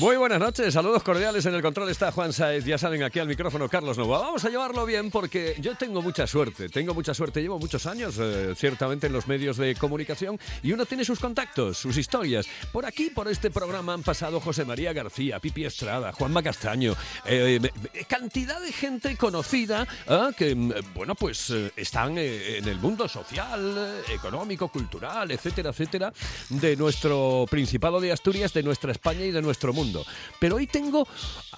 Muy buenas noches, saludos cordiales. En el control está Juan Saez, ya saben aquí al micrófono Carlos Novoa. Vamos a llevarlo bien porque yo tengo mucha suerte, tengo mucha suerte. Llevo muchos años, eh, ciertamente, en los medios de comunicación y uno tiene sus contactos, sus historias. Por aquí, por este programa, han pasado José María García, Pipi Estrada, Juanma Castaño, eh, eh, cantidad de gente conocida ah, que, mm, bueno, pues están en el mundo social, económico, cultural, etcétera, etcétera, de nuestro Principado de Asturias, de nuestra España y de nuestro mundo. Pero hoy tengo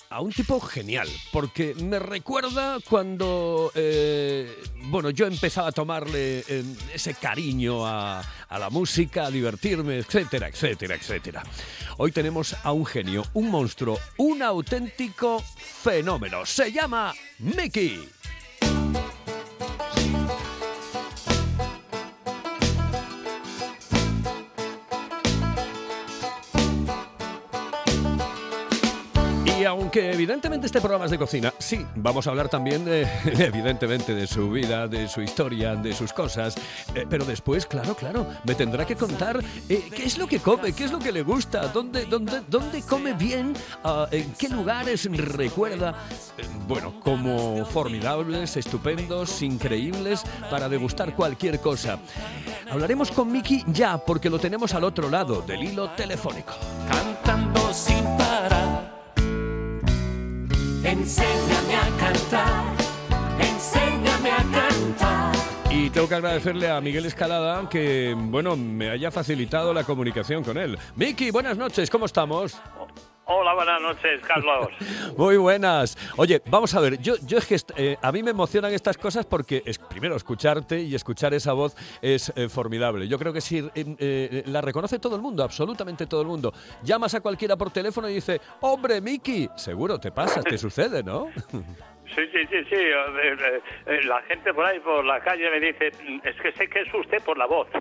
a un tipo genial, porque me recuerda cuando, eh, bueno, yo empezaba a tomarle eh, ese cariño a, a la música, a divertirme, etcétera, etcétera, etcétera. Hoy tenemos a un genio, un monstruo, un auténtico fenómeno. Se llama Mickey. Aunque evidentemente este programa es de cocina, sí, vamos a hablar también de, evidentemente, de su vida, de su historia, de sus cosas. Eh, pero después, claro, claro, me tendrá que contar eh, qué es lo que come, qué es lo que le gusta, dónde, dónde, dónde come bien, ah, en qué lugares recuerda, eh, bueno, como formidables, estupendos, increíbles, para degustar cualquier cosa. Hablaremos con Miki ya, porque lo tenemos al otro lado del hilo telefónico. Cantando sin. Enséñame a cantar, enséñame a cantar. Y tengo que agradecerle a Miguel Escalada que, bueno, me haya facilitado la comunicación con él. Miki, buenas noches, ¿cómo estamos? Hola, buenas noches, Carlos. Muy buenas. Oye, vamos a ver, yo, yo es que eh, a mí me emocionan estas cosas porque es, primero escucharte y escuchar esa voz es eh, formidable. Yo creo que si eh, la reconoce todo el mundo, absolutamente todo el mundo. Llamas a cualquiera por teléfono y dice, hombre, Miki, seguro te pasa, te sucede, ¿no? Sí, sí, sí, sí. La gente por ahí, por la calle, me dice, es que sé que es usted por la voz.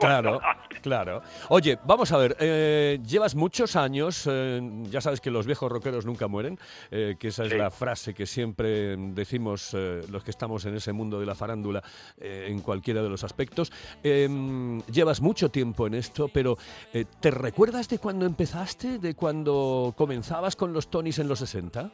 Claro, claro. Oye, vamos a ver, eh, llevas muchos años, eh, ya sabes que los viejos rockeros nunca mueren, eh, que esa es Sí. la frase que siempre decimos eh, los que estamos en ese mundo de la farándula eh, en cualquiera de los aspectos. Eh, llevas mucho tiempo en esto, pero eh, ¿te recuerdas de cuando empezaste, de cuando comenzabas con los Tonys en los 60?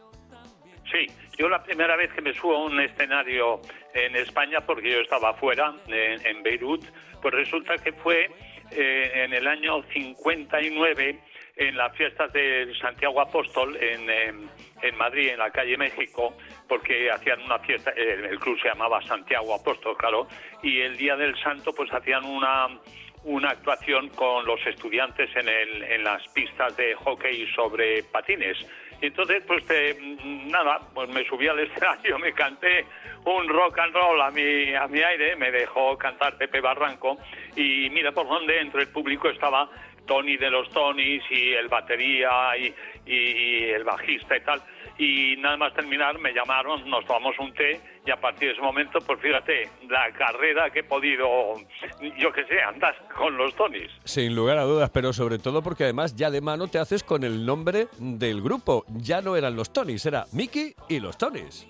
Sí, yo la primera vez que me subo a un escenario en España, porque yo estaba afuera, en, Beirut, pues resulta que fue eh, en el año 59 en las fiestas de Santiago Apóstol en, en Madrid, en la calle México, porque hacían una fiesta, eh, el club se llamaba Santiago Apóstol, claro, y el Día del Santo pues hacían una una actuación con los estudiantes en, el, en las pistas de hockey sobre patines. Y entonces, pues eh, nada, pues me subí al escenario, me canté un rock and roll a mi, a mi aire, me dejó cantar Pepe Barranco y mira por dónde entre el público estaba Tony de los Tonys y el batería y- y el bajista y tal. Y nada más terminar me llamaron, nos tomamos un té y a partir de ese momento, pues fíjate, la carrera que he podido, yo qué sé, andar con los Tonys. Sin lugar a dudas, pero sobre todo porque además ya de mano te haces con el nombre del grupo. Ya no eran los Tonys, era Mickey y los Tonys.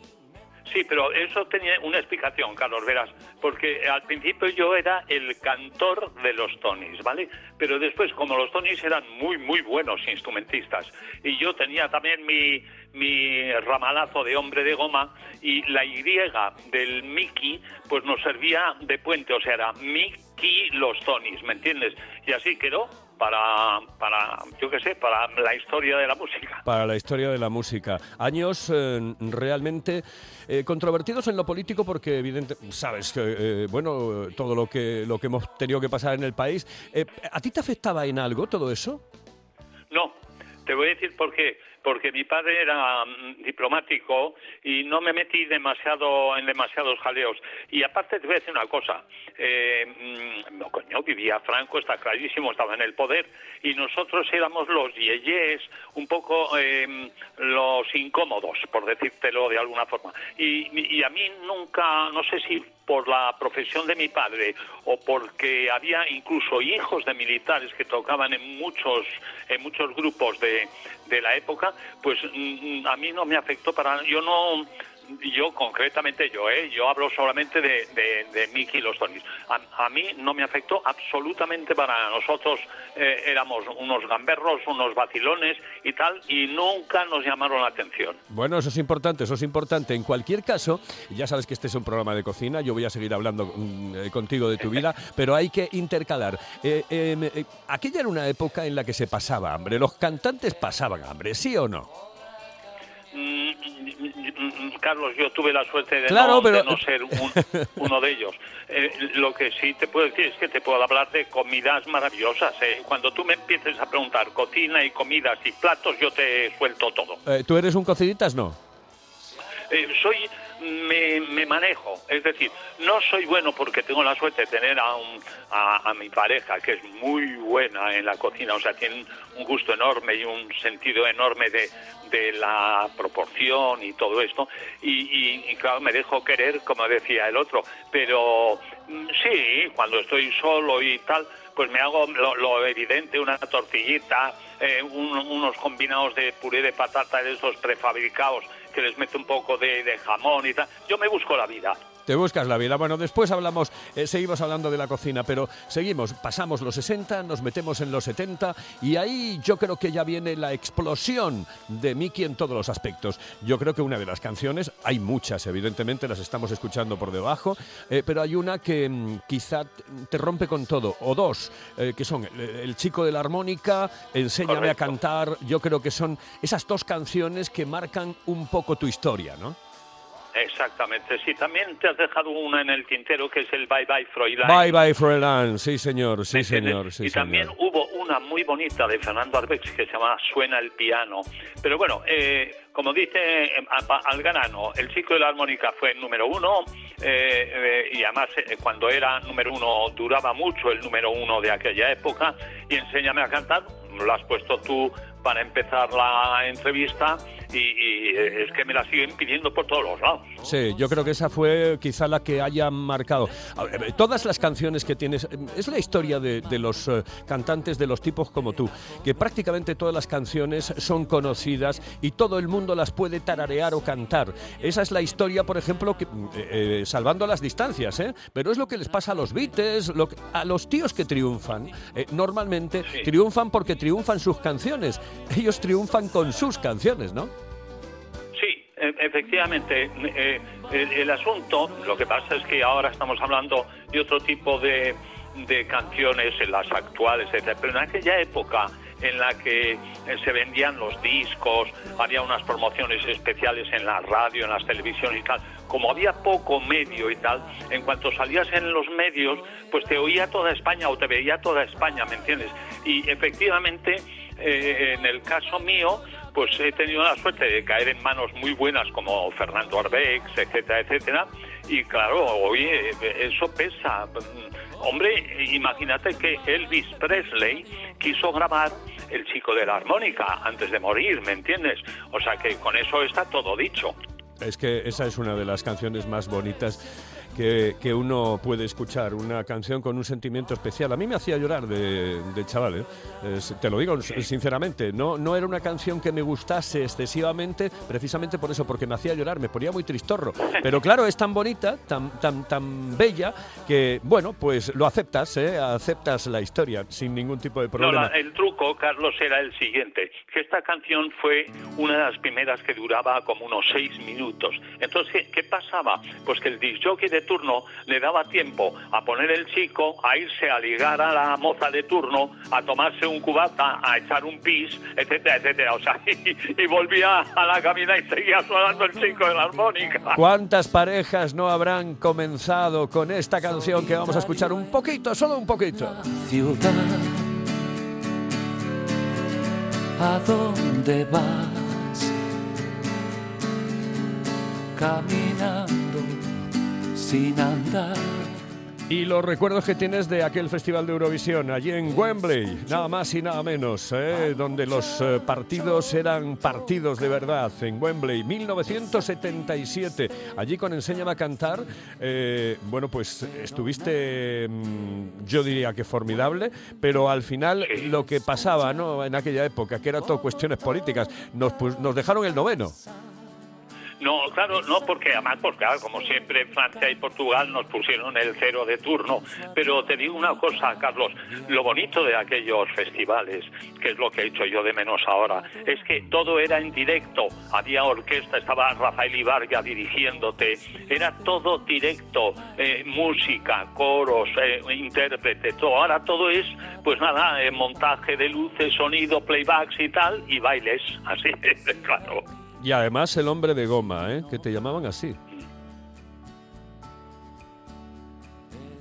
Sí, pero eso tenía una explicación, Carlos Veras, porque al principio yo era el cantor de los Tonys, ¿vale? Pero después, como los Tonys eran muy, muy buenos instrumentistas, y yo tenía también mi, mi ramalazo de hombre de goma, y la Y del Mickey, pues nos servía de puente, o sea, era Mickey los Tonys, ¿me entiendes? Y así quedó para, para yo qué sé, para la historia de la música. Para la historia de la música. Años eh, realmente eh, controvertidos en lo político porque, evidente, sabes que, eh, bueno, todo lo que, lo que hemos tenido que pasar en el país. ¿A ti te afectaba en algo todo eso? No, te voy a decir por qué. Porque mi padre era mm, diplomático y no me metí demasiado en demasiados jaleos. Y aparte te voy a decir una cosa. Eh, mm, coño, vivía Franco, está clarísimo, estaba en el poder. Y nosotros éramos los yeyes, un poco eh, los incómodos, por decírtelo de alguna forma. Y, y a mí nunca, no sé si por la profesión de mi padre o porque había incluso hijos de militares que tocaban en muchos en muchos grupos de, de la época, pues mm, a mí no me afectó para yo no yo concretamente yo, ¿eh? yo hablo solamente de, de, de Mickey y los Tonys. A, a mí no me afectó absolutamente para nosotros. eh, éramos unos gamberros, unos vacilones y tal, y nunca nos llamaron la atención. Bueno, eso es importante, eso es importante. En cualquier caso, ya sabes que este es un programa de cocina, yo voy a seguir hablando mm, eh, contigo de tu vida, pero hay que intercalar. Eh, eh, eh, aquella era una época en la que se pasaba hambre, los cantantes pasaban hambre, ¿sí o no? Mm, mm, mm, Carlos, yo tuve la suerte de, Claro, no, pero- de no ser un- uno de ellos. Eh, lo que sí te puedo decir es que te puedo hablar de comidas maravillosas. ¿eh? Cuando tú me empieces a preguntar cocina y comidas y platos, yo te suelto todo. Eh, ¿Tú eres un cocinitas? No. Soy me, me manejo, es decir, no soy bueno porque tengo la suerte de tener a, un- a, a mi pareja que es muy buena en la cocina, o sea, tiene un gusto enorme y un sentido enorme de, la proporción y todo esto, y, y- claro, me dejo querer, como decía el otro, pero mm, sí, cuando estoy solo y tal, pues me hago lo, lo evidente, una tortillita, eh, un- unos combinados de puré de patata de esos prefabricados que les mete un poco de, de jamón y tal. Yo me busco la vida. Te buscas la vida. Bueno, después hablamos, eh, seguimos hablando de la cocina, pero seguimos, pasamos los 60, nos metemos en los 70 y ahí yo creo que ya viene la explosión de Mickey en todos los aspectos. Yo creo que una de las canciones, hay muchas, evidentemente las estamos escuchando por debajo, eh, pero hay una que mm, quizá te rompe con todo, o dos, eh, que son el, el chico de la armónica, Enséñame Correcto. a cantar, yo creo que son esas dos canciones que marcan un poco tu historia, ¿no? Exactamente. Sí, también te has dejado una en el tintero que es el Bye Bye Fräulein. Bye bye Froilán, sí señor, sí señor, sí y también señor. hubo una muy bonita de Fernando Arbex que se llama Suena el piano. Pero bueno, eh, como dice eh, a- al grano, el chico de la armónica fue el número uno eh, eh, y además eh, cuando era número uno duraba mucho el número uno de aquella época y enséñame a cantar, lo has puesto tú para empezar la entrevista y, y, eh, es que me la siguen pidiendo por todos los lados. ¿no? Sí, yo creo que esa fue quizá la que haya marcado. Ver, todas las canciones que tienes, eh, es la historia de, de los eh, cantantes, de los tipos como tú, que prácticamente todas las canciones son conocidas y todo el mundo las puede tararear o cantar. Esa es la historia, por ejemplo, que, eh, eh, salvando las distancias, ¿eh? pero es lo que les pasa a los Beatles, lo que- a los tíos que triunfan. normalmente Sí. triunfan porque triunfan sus canciones. Ellos triunfan con sus canciones, ¿no? Sí, e- efectivamente. eh, el, el asunto, lo que pasa es que ahora estamos hablando de otro tipo de, de canciones, las actuales, etc. Pero en aquella época en la que eh, se vendían los discos, había unas promociones especiales en la radio, en las televisiones y tal. Como había poco medio y tal, en cuanto salías en los medios, pues te oía toda España o te veía toda España, ¿me entiendes? Y efectivamente, eh, en el caso mío, pues he tenido la suerte de caer en manos muy buenas como Fernando Arbex, etcétera, etcétera. Y claro, oye, eso pesa. Hombre, imagínate que Elvis Presley quiso grabar El chico de la armónica antes de morir, ¿me entiendes? O sea que con eso está todo dicho. Es que esa es una de las canciones más bonitas que, que uno puede escuchar, una canción con un sentimiento especial. A mí me hacía llorar de, de chaval, ¿eh? Es- te lo digo sinceramente, no, no era una canción que me gustase excesivamente, precisamente por eso, porque me hacía llorar, me ponía muy tristorro. Pero claro, es tan bonita, tan, tan, tan bella, que bueno, pues lo aceptas, ¿eh? aceptas la historia sin ningún tipo de No, problema. la- el truco, Carlos, era el siguiente, que esta canción fue una de las primeras que duraba como unos seis minutos. Entonces, ¿qué, qué pasaba? Pues que el disjockey de turno le daba tiempo a poner el chico, a irse a ligar a la moza de turno, a tomarse un cubata, a echar un pis, etcétera, etcétera. O sea, y, y volvía a la cabina y seguía sonando el chico de la armónica. ¿Cuántas parejas no habrán comenzado con esta canción que vamos a escuchar un poquito, solo un poquito? ciudad. ¿A dónde vas? Caminando sin andar. Y los recuerdos que tienes de aquel Festival de Eurovisión, allí en Wembley, nada más y nada menos, ¿eh? donde los eh, partidos eran partidos de verdad, en Wembley, 1977. Allí con Enséñame a cantar, eh, bueno, pues estuviste, mm, yo diría que formidable, pero al final lo que pasaba ¿no? en aquella época, que era todo cuestiones políticas, nos, pues, nos dejaron el noveno. No, claro, no, porque además, porque claro, como siempre Francia y Portugal nos pusieron el cero de turno. Pero te digo una cosa, Carlos, lo bonito de aquellos festivales, que es lo que he hecho yo de menos ahora, es que todo era en directo. Había orquesta, estaba Rafael Ibarga dirigiéndote, era todo directo, eh, música, coros, eh, intérprete, todo. Ahora todo es, pues nada, eh, montaje de luces, sonido, playbacks y tal, y bailes, así, claro. Y además el hombre de goma, ¿eh? que te llamaban así.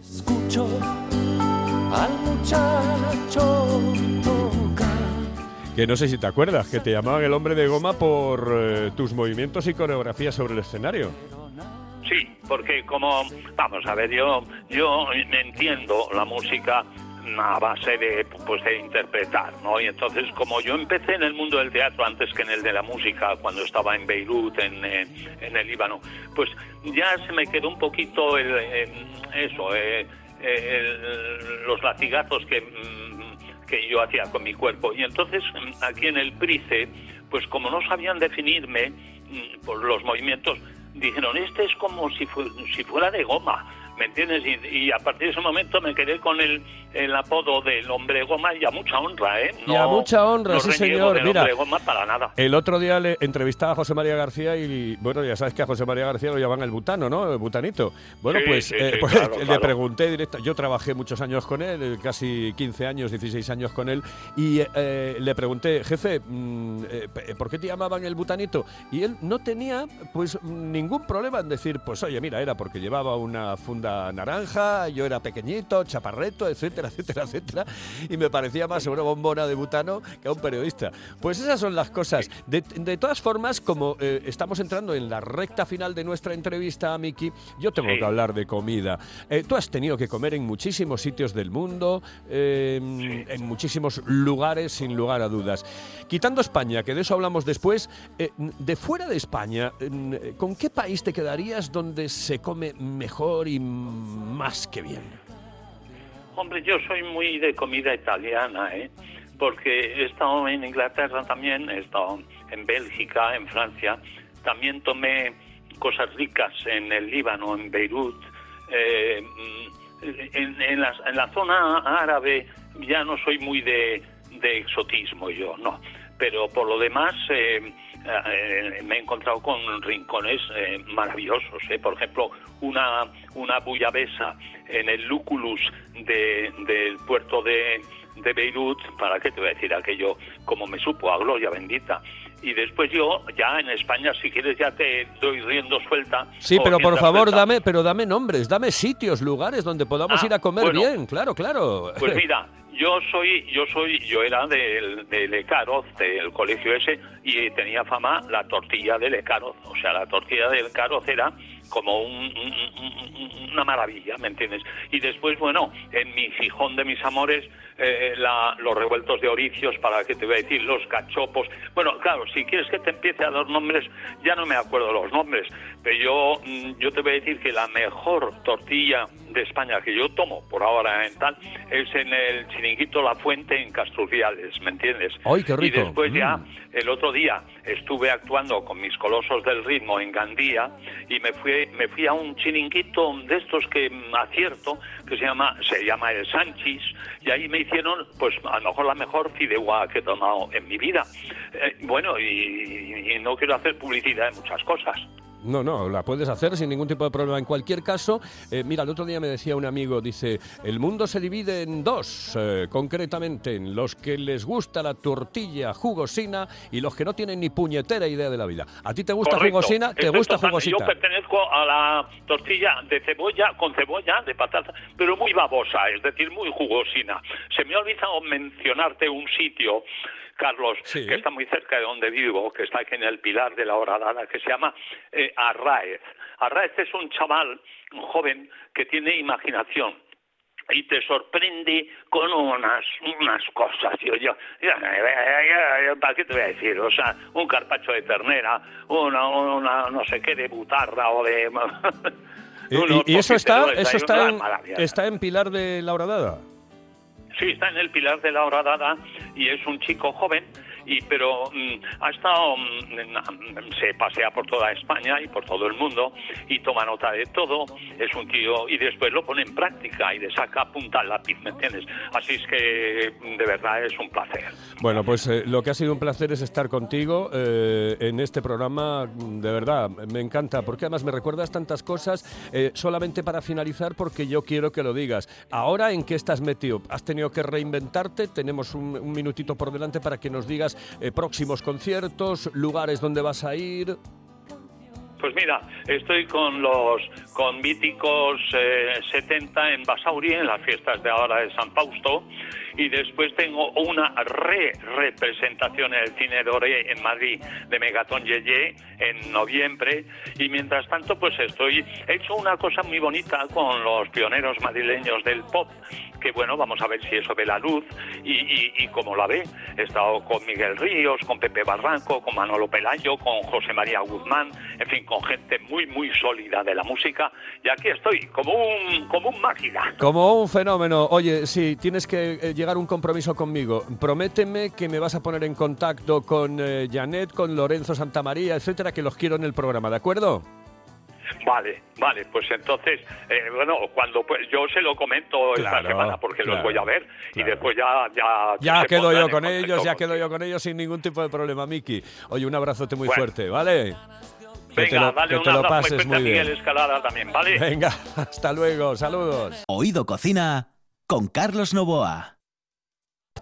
Escucho al muchacho tocar. Que no sé si te acuerdas, que te llamaban el hombre de goma por eh, tus movimientos y coreografías sobre el escenario. Sí, porque como, vamos a ver, yo, yo entiendo la música a base de, pues, de interpretar, ¿no? Y entonces, como yo empecé en el mundo del teatro antes que en el de la música, cuando estaba en Beirut, en, en, el Líbano, pues ya se me quedó un poquito el, eso, eh, los latigazos que, mm, que yo hacía con mi cuerpo. Y entonces, mm, aquí en el Price, pues como no sabían definirme mm, por los movimientos, dijeron, este es como si, fu- si fuera de goma. ¿Me entiendes? Y, y a partir de ese momento me quedé con el, el apodo del hombre goma y a mucha honra, ¿eh? Y a mucha honra, no sí, señor. del Mira. hombre goma para nada. El otro día le entrevistaba a José María García y, bueno, ya sabes que a José María García lo llaman el butano, ¿no? El butanito. Bueno, Sí, pues, sí, eh, sí, pues claro, le claro. pregunté directo. Yo trabajé muchos años con él, eh, casi 15 años, 16 años con él, y eh, le pregunté, jefe, mm, eh, ¿por qué te llamaban el butanito? Y él no tenía, pues, ningún problema en decir, pues, oye, mira, era porque llevaba una funda naranja, yo era pequeñito, chaparreto, etcétera, etcétera, etcétera, y me parecía más a una bombona de butano que a un periodista. Pues esas son las cosas. De, de todas formas, como eh, estamos entrando en la recta final de nuestra entrevista, Miki, yo tengo Sí. que hablar de comida. Eh, tú has tenido que comer en muchísimos sitios del mundo, eh, en muchísimos lugares, sin lugar a dudas. Quitando España, que de eso hablamos después, eh, de fuera de España, eh, ¿con qué país te quedarías donde se come mejor y más que bien? Hombre, yo soy muy de comida italiana, ¿eh? Porque he estado en Inglaterra también, he estado en Bélgica, en Francia. También tomé cosas ricas en el Líbano, en Beirut. Eh, mm, en, la, zona árabe ya no soy muy de, de exotismo yo, no. Pero por lo demás eh, eh, me he encontrado con rincones eh, maravillosos. ¿eh? Por ejemplo, una, una bullabesa en el Lúculus de- del puerto de, de Beirut, ¿para qué te voy a decir aquello? Como me supo, a gloria bendita. Y después yo, ya en España, si quieres, ya te doy riendo suelta. Sí, pero por favor, suelta. dame, pero dame nombres, dame sitios, lugares donde podamos Ah, ir a comer bueno. bien, claro, claro. Pues mira, yo soy, yo soy, yo era del, de Lecaroz, del colegio ese, y tenía fama la tortilla de Lecaroz. O sea, la tortilla del Lecaroz era como un- una maravilla, ¿me entiendes? Y después, bueno, en mi Gijón de mis amores, eh, la- los revueltos de oricios, para que te voy a decir, los cachopos. Bueno, claro, si quieres que te empiece a dar nombres, ya no me acuerdo los nombres, pero yo, mm, yo te voy a decir que la mejor tortilla de España que yo tomo por ahora en tal es en el chiringuito La Fuente en Castruciales, ¿me entiendes? ¡Ay, qué rico! Y después ya, Mm. el otro día, estuve actuando con mis colosos del ritmo en Gandía y me fui, me fui a un chiringuito de estos que mm, acierto, que se llama, se llama el Sanchis, y ahí me hicieron, pues a lo mejor la mejor fideuá que he tomado en mi vida. Eh, bueno, y, y no quiero hacer publicidad de muchas cosas. No, no, la puedes hacer sin ningún tipo de problema. En cualquier caso, eh, mira, el otro día me decía un amigo, dice, el mundo se divide en dos, eh, concretamente, en los que les gusta la tortilla jugosina y los que no tienen ni puñetera idea de la vida. ¿A ti te gusta Correcto. jugosina? ¿Te gusta jugosita? Yo pertenezco a la tortilla de cebolla, con cebolla, de patata, pero muy babosa, es decir, muy jugosina. Se me ha olvidado mencionarte un sitio Carlos, Sí. que está muy cerca de donde vivo, que está aquí en el Pilar de la Horadada, que se llama eh, Arraez. Arraez es un chaval, un joven, que tiene imaginación y te sorprende con unas unas cosas yo yo, para qué te voy a decir o sea un carpacho de ternera una, una no sé qué de butarra o de Y, y- eso está, eso está en, está en Pilar de la Horadada. Sí, está en el Pilar de la Horadada y es un chico joven, y pero mm, ha estado, mm, se pasea por toda España y por todo el mundo y toma nota de todo. Es un tío y después lo pone en práctica y le saca punta al lápiz, ¿me entiendes? Así es que mm, de verdad es un placer. Bueno, pues eh, lo que ha sido un placer es estar contigo eh, en este programa, de verdad, me encanta, porque además me recuerdas tantas cosas, eh, solamente para finalizar, porque yo quiero que lo digas. Ahora, ¿en qué estás metido? ¿Has tenido que reinventarte? Tenemos un, un minutito por delante para que nos digas eh, próximos conciertos, lugares donde vas a ir. Pues mira, estoy con los con Míticos eh, 70 en Basauri, en las fiestas de ahora de San Fausto, y después tengo una re-representación en el Cine Doré en Madrid de Megatón Yeye en noviembre, y mientras tanto pues estoy, he hecho una cosa muy bonita con los pioneros madrileños del pop, que bueno, vamos a ver si eso ve la luz y, y, y como la ve. He estado con Miguel Ríos, con Pepe Barranco, con Manolo Pelayo, con José María Guzmán, en fin, con gente muy, muy sólida de la música. Y aquí estoy, como un, como un máquina. Como un fenómeno. Oye, si tienes que eh, llegar un compromiso conmigo, prométeme que me vas a poner en contacto con eh, Janet, con Lorenzo Santamaría, etcétera, que los quiero en el programa, ¿de acuerdo? Vale, vale, pues entonces, eh, bueno, cuando pues yo se lo comento Claro, esta semana porque claro, los voy a ver y después ya... Ya, quedo yo con ellos, ya quedo yo con ellos sin ningún tipo de problema, Miki. Oye, un abrazote muy Bueno. fuerte, ¿vale? Que Venga, te lo, dale que un te lo pases muy bien. Escalada también, ¿vale? Venga, hasta luego, saludos. Oído Cocina con Carlos Novoa.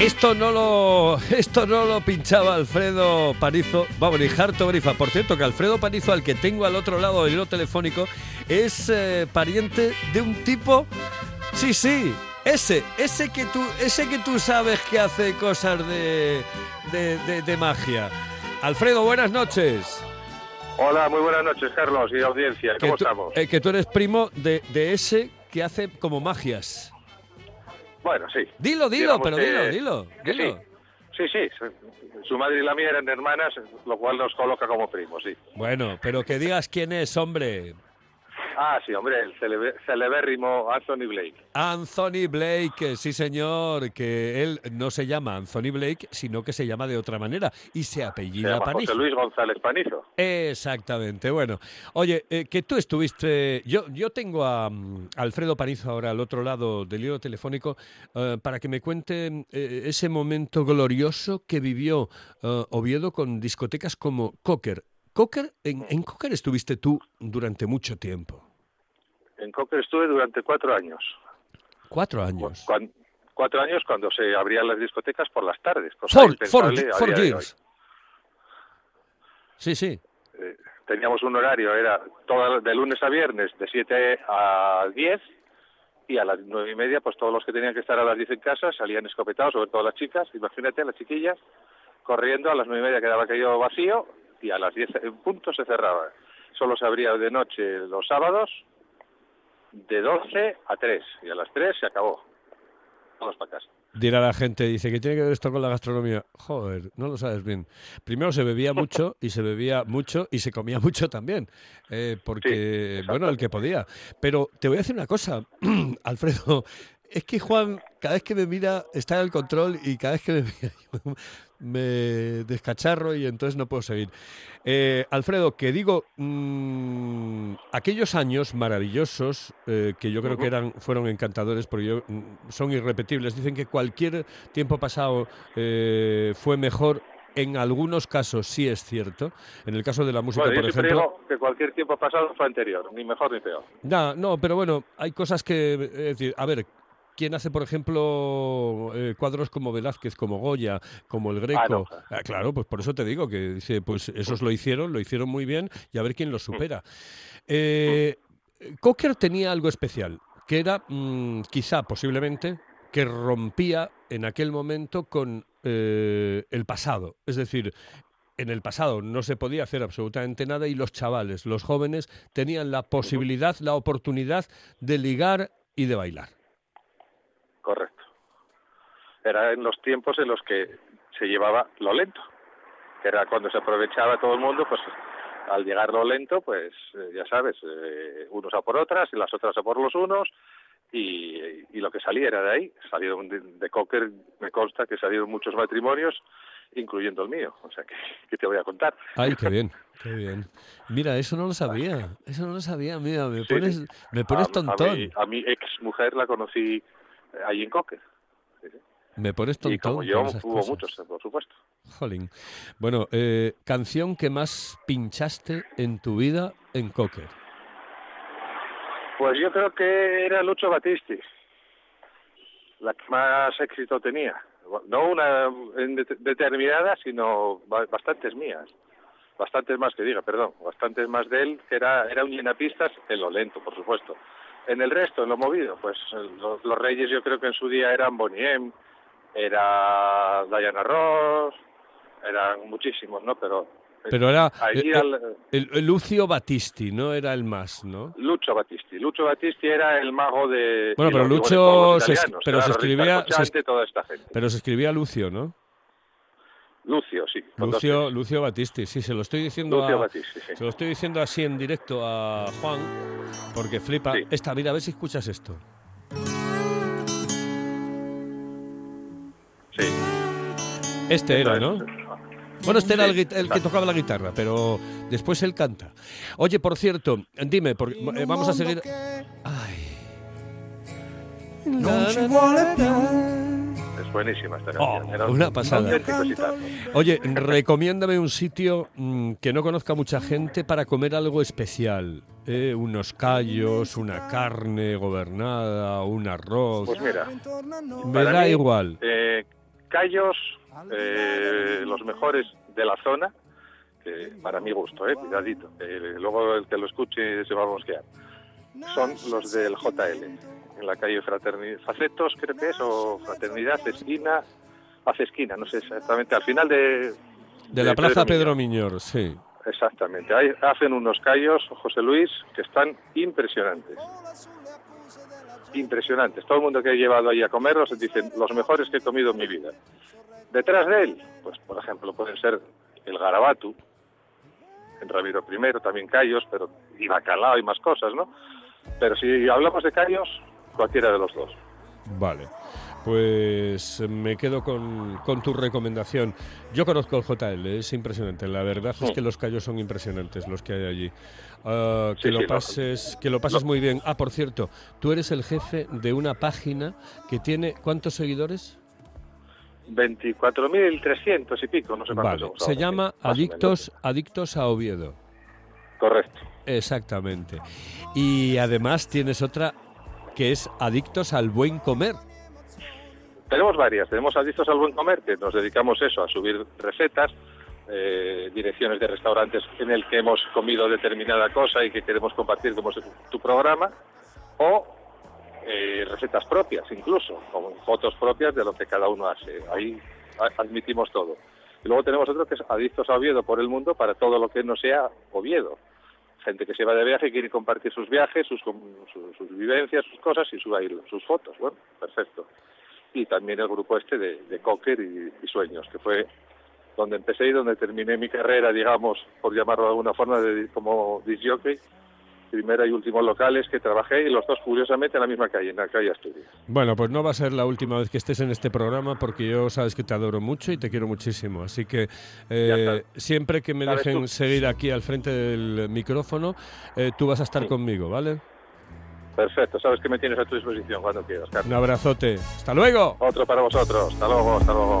Esto no lo, esto no lo pinchaba Alfredo Panizo, vamos, ni Harto Brifa. Por cierto, que Alfredo Panizo, al que tengo al otro lado del hilo telefónico, es eh, pariente de un tipo, sí, sí, ese, ese que tú, ese que tú sabes que hace cosas de, de, de- de magia. Alfredo, buenas noches. Hola, muy buenas noches, Carlos y audiencia. ¿Cómo que tú, estamos? eh, que tú eres primo de, de ese que hace como magias. Bueno, sí. Dilo, dilo, Digamos pero que- dilo, dilo, dilo. Sí, sí. su- Su madre y la mía eran hermanas, lo cual nos coloca como primos, sí. Bueno, pero que digas quién es, hombre. Ah, sí, hombre, el celebérrimo Anthony Blake. Anthony Blake, sí señor, que él no se llama Anthony Blake, sino que se llama de otra manera y se Se apellida llama Panizo. José Luis González Panizo. Exactamente, bueno. Oye, eh, que tú estuviste, yo, yo tengo a mm, Alfredo Panizo ahora al otro lado del hilo telefónico eh, para que me cuente eh, ese momento glorioso que vivió Oviedo con discotecas como Cocker. Cocker, en, en Cocker estuviste tú durante mucho tiempo, En Cocker estuve durante cuatro años. cuatro años. Cuatro años cuando se abrían las discotecas por las tardes. Four, four- four years. Sí, sí. Eh, teníamos un horario, era toda, de lunes a viernes, de 7 a 10, y a las nueve y media, pues todos los que tenían que estar a las 10 en casa salían escopetados, sobre todo las chicas, imagínate, las chiquillas, corriendo, a las nueve y media quedaba aquello vacío, y a las 10 en punto se cerraba. Solo se abría de noche los sábados, de 12 a 3, y a las 3 se acabó. Vamos para casa. Dirá la gente, dice, que tiene que ver esto con la gastronomía? Joder, no lo sabes bien. Primero se bebía mucho y se bebía mucho y se comía mucho también, eh, porque, bueno, el que podía. Pero te voy a decir una cosa, Alfredo, es que Juan, cada vez que me mira, está en el control y cada vez que me mira, yo me descacharro y entonces no puedo seguir. Eh, Alfredo, que digo, mm, aquellos años maravillosos eh, que yo creo que eran, fueron encantadores porque yo, mm, son irrepetibles. Dicen que cualquier tiempo pasado eh, fue mejor. En algunos casos sí es cierto. En el caso de la música, Bueno, yo por ejemplo. digo que cualquier tiempo pasado fue anterior, ni mejor ni peor. No, no, pero bueno, hay cosas que. Es decir, a ver, ¿quién hace, por ejemplo, eh, cuadros como Velázquez, como Goya, como el Greco? Ah, no. Ah, claro, pues por eso te digo que dice, pues esos lo hicieron, lo hicieron muy bien y a ver quién los supera. Eh, Cocker tenía algo especial, que era, mm, quizá, posiblemente, que rompía en aquel momento con eh, el pasado. Es decir, en el pasado no se podía hacer absolutamente nada y los chavales, los jóvenes, tenían la posibilidad, la oportunidad de ligar y de bailar. Correcto. Era en los tiempos en los que se llevaba lo lento, que era cuando se aprovechaba todo el mundo, pues al llegar lo lento, pues eh, ya sabes, eh, unos a por otras y las otras a por los unos, y, y lo que salía era de ahí. Salieron de, de Cocker, me consta que salieron muchos matrimonios, incluyendo el mío, o sea, que, que te voy a contar. Ay, qué bien, qué bien. Mira, eso no lo sabía, eso no lo sabía, mira, me Sí, pones, me pones a, tontón, A mi, a mi ex mujer la conocí ahí en Cocker. Sí, sí. me pones Y tontón. como con yo, hubo cosas. muchos, eh, por supuesto. Jolín. Bueno, eh, canción que más pinchaste en tu vida en Cocker. Pues yo creo que era Lucho Battisti, la que más éxito tenía. No una determinada, sino ba- bastantes mías. Bastantes más que diga, perdón. Bastantes más de él, que era, era un llenapistas en lo lento, por supuesto. En el resto, en lo movido, pues eh, lo- los reyes yo creo que en su día eran Boniem, era Diana Ross, eran muchísimos, ¿no? Pero Pero era al- el, el Lucio Battisti, no era el más, ¿no? Lucho Battisti. Lucho Battisti era el mago de. Bueno, pero Lucho los se pero se escribía- se es- Cocciante, toda esta gente. Pero se escribía Lucio, ¿no? Lucio, sí. dos Lucio. Lucio Battisti, sí, se lo estoy diciendo Lucio a, Battisti, sí. se lo estoy diciendo así en directo a Juan, porque flipa. Sí. Esta, mira, a ver si escuchas esto. Sí. Este era, ¿no? Bueno, este era el, el que tocaba la guitarra, pero después él canta. Oye, por cierto, dime, por- eh, vamos a seguir. Ay. Buenísima esta Oh, una un pasada. Oye, recomiéndame un sitio mm, que no conozca mucha gente para comer algo especial. eh, unos callos, una carne gobernada, un arroz. Pues mira, Me da mí, igual. eh, callos, eh, los mejores de la zona, que para mi gusto, eh, cuidadito. eh, luego el que lo escuche se va a mosquear. Son los del JL, en la calle Fraternidad, Facetos creo que es, o Fraternidad, Esquina, hace esquina, no sé exactamente, al final de... De la Plaza Pedro Miñor, sí. Exactamente, Ahí hacen unos callos, José Luis, que están impresionantes. Impresionantes. Todo el mundo que he llevado ahí a comerlos dicen los mejores que he comido en mi vida. Detrás de él, pues por ejemplo, pueden ser el garabatu, en Ramiro I, también callos, pero y bacalao y más cosas, ¿no? Pero si hablamos de callos, cualquiera de los dos. Vale. Pues me quedo con, con tu recomendación. Yo conozco el JL, es impresionante. La verdad es que los callos son impresionantes los que hay allí. Ah, que Sí, lo sí, pases, que lo pases muy bien. Ah, por cierto, tú eres el jefe de una página que tiene ¿cuántos seguidores? 24.300 y pico, no sé cuántos Vale, somos se ahora, llama Adictos, Adictos a Oviedo. Correcto. Exactamente. Y además tienes otra que es Adictos al Buen Comer. Tenemos varias. Tenemos adictos al buen comer, que nos dedicamos eso, a subir recetas, eh, direcciones de restaurantes en el que hemos comido determinada cosa y que queremos compartir como es tu programa, o eh, recetas propias incluso, con fotos propias de lo que cada uno hace. Ahí admitimos todo. Y luego tenemos otro que es adictos a Oviedo por el mundo para todo lo que no sea Oviedo. Gente que se va de viaje quiere compartir sus viajes, sus, sus, sus vivencias, sus cosas y sus fotos. Bueno, perfecto. y también el grupo este de, de Cocker y, Sueños, que fue donde empecé y donde terminé mi carrera, digamos, por llamarlo de alguna forma, como disc jockey, primera y últimos locales que trabajé y los dos curiosamente en la misma calle, en la calle Asturias. Bueno, pues no va a ser la última vez que estés en este programa porque yo sabes que te adoro mucho y te quiero muchísimo. Así que eh, siempre que me dejen tú. seguir aquí al frente del micrófono, eh, tú vas a estar conmigo, ¿vale? Perfecto, sabes que me tienes a tu disposición cuando quieras, Carlos. Un abrazote. Hasta luego. Otro para vosotros. Hasta luego, hasta luego.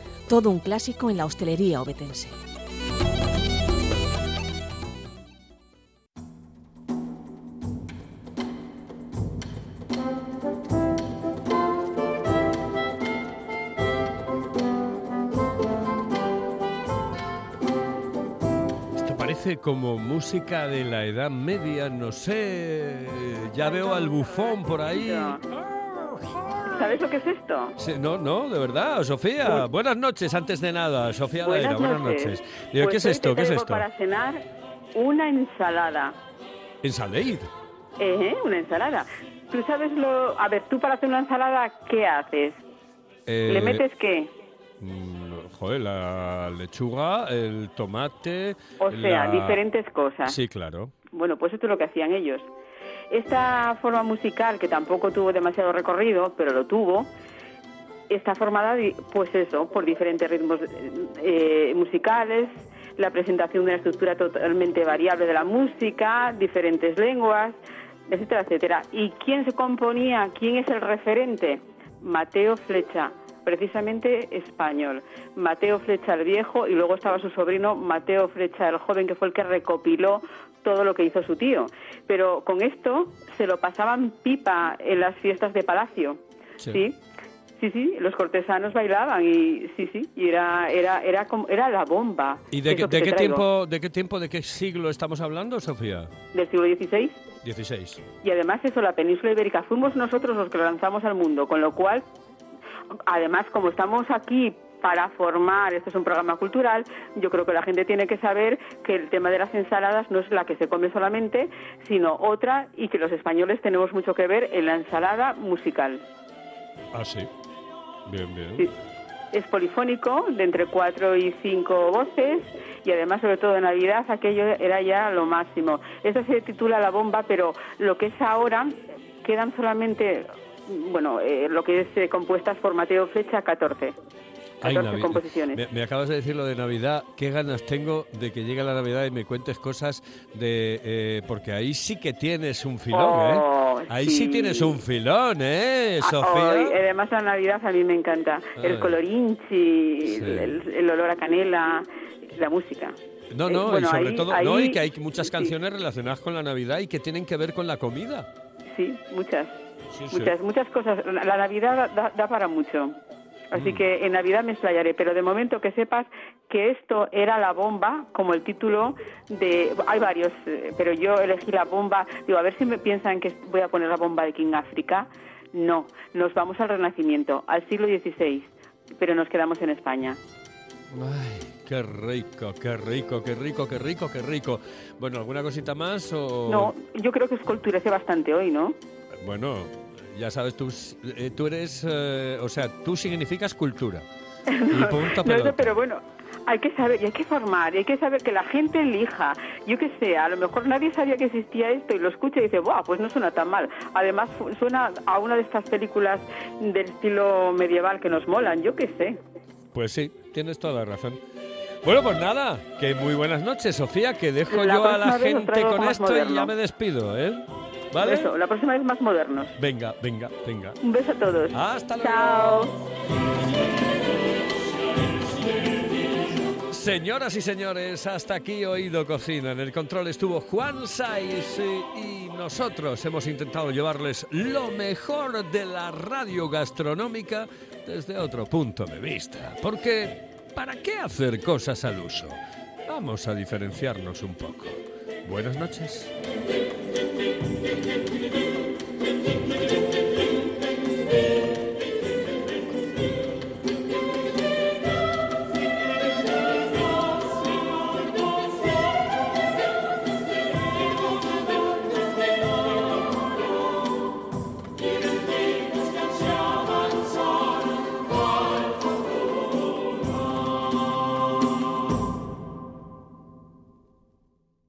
Todo un clásico en la hostelería obetense. Esto parece como música de la Edad Media, no sé. Ya veo al bufón por ahí. ¿Sabes lo que es esto? Sí, no, no, de verdad, Sofía. Buenas noches, antes de nada, Sofía Laera, Buenas buenas noches. noches. Digo, Pues ¿Qué es esto? ¿Qué es esto? Para cenar una ensalada. Ensalaid. ¿Eh? Una ensalada. Tú sabes lo... A ver, tú para hacer una ensalada, ¿qué haces? Eh, ¿Le metes qué? mm, Joder, la lechuga, el tomate. O sea, la- diferentes cosas. Sí, claro. Bueno, pues esto es lo que hacían ellos. Esta forma musical, que tampoco tuvo demasiado recorrido, pero lo tuvo, está formada, pues eso, por diferentes ritmos eh, musicales, la presentación de una estructura totalmente variable de la música, diferentes lenguas, etcétera, etcétera. ¿Y quién se componía? ¿Quién es el referente? Mateo Flecha, precisamente español. Mateo Flecha el viejo y luego estaba su sobrino Mateo Flecha el joven, que fue el que recopiló todo lo que hizo su tío. Pero con esto se lo pasaban pipa en las fiestas de palacio. Sí. ¿sí? Sí, sí, los cortesanos bailaban y sí, sí, y era era era como era la bomba. ¿Y de, qué- que de tiempo, de qué tiempo, de qué siglo estamos hablando, Sofía? Del siglo XVI. 16. Y además eso, la península ibérica, fuimos nosotros los que lo lanzamos al mundo, con lo cual, además como estamos aquí para formar, esto es un programa cultural, yo creo que la gente tiene que saber que el tema de las ensaladas no es la que se come solamente, sino otra y que los españoles tenemos mucho que ver en la ensalada musical. Ah, sí. Bien, bien. Sí. Es polifónico, de entre cuatro y cinco voces, y además, sobre todo en Navidad, aquello era ya lo máximo. Esto se titula La Bomba, pero lo que es ahora, quedan solamente, bueno, eh, lo que es eh, compuestas por Mateo Flecha, 14. Ay, 14 Navi- composiciones. Me, me acabas de decir lo de Navidad. Qué ganas tengo de que llegue la Navidad y me cuentes cosas de. eh, porque ahí sí que tienes un filón, Oh, ¿eh? Ahí sí. sí. tienes un filón, ¿eh, Ah, Sofía? hoy, además, la Navidad a mí me encanta. El colorinchi, Sí. el, el olor a canela, la música. No, Eh, no, y bueno, sobre ahí- todo, no, y ahí- que hay muchas sí. canciones relacionadas con la Navidad y que tienen que ver con la comida. Sí, muchas. Sí, sí. Muchas, muchas cosas. La la Navidad da, da para mucho. Así Mm. que en Navidad me explayaré, pero de momento que sepas que esto era la bomba, como el título de... Hay varios, eh, pero yo elegí la bomba. Digo, a ver si me piensan que voy a poner la bomba de King África. No, nos vamos al Renacimiento, al siglo XVI, pero nos quedamos en España. Ay, qué rico, qué rico, qué rico, qué rico, qué rico. Bueno, ¿alguna cosita más o...? No, yo creo que os culturece bastante hoy, ¿no? Bueno, ya sabes, tú, eh, tú eres... eh, o sea, tú significas cultura. Y punto No, pero bueno, hay que saber y hay que formar, y hay que saber que la gente elija. Yo que sé, a lo mejor nadie sabía que existía esto y lo escucha y dice, ¡buah! Pues no suena tan mal. Además, suena a una de estas películas del estilo medieval que nos molan, yo que sé. Pues sí, tienes toda la razón. Bueno, pues nada, que muy buenas noches, Sofía, que dejo La yo a la gente con esto y ya me despido, ¿eh? ¿Vale? Eso, la próxima vez más modernos. Venga, venga, venga. Un beso a todos. Hasta luego. Chao. Señoras y señores, hasta aquí Oído Cocina. En el control estuvo Juan Saiz y, y nosotros hemos intentado llevarles lo mejor de la radio gastronómica desde otro punto de vista. Porque, ¿para qué hacer cosas al uso? Vamos a diferenciarnos un poco. Buenas noches.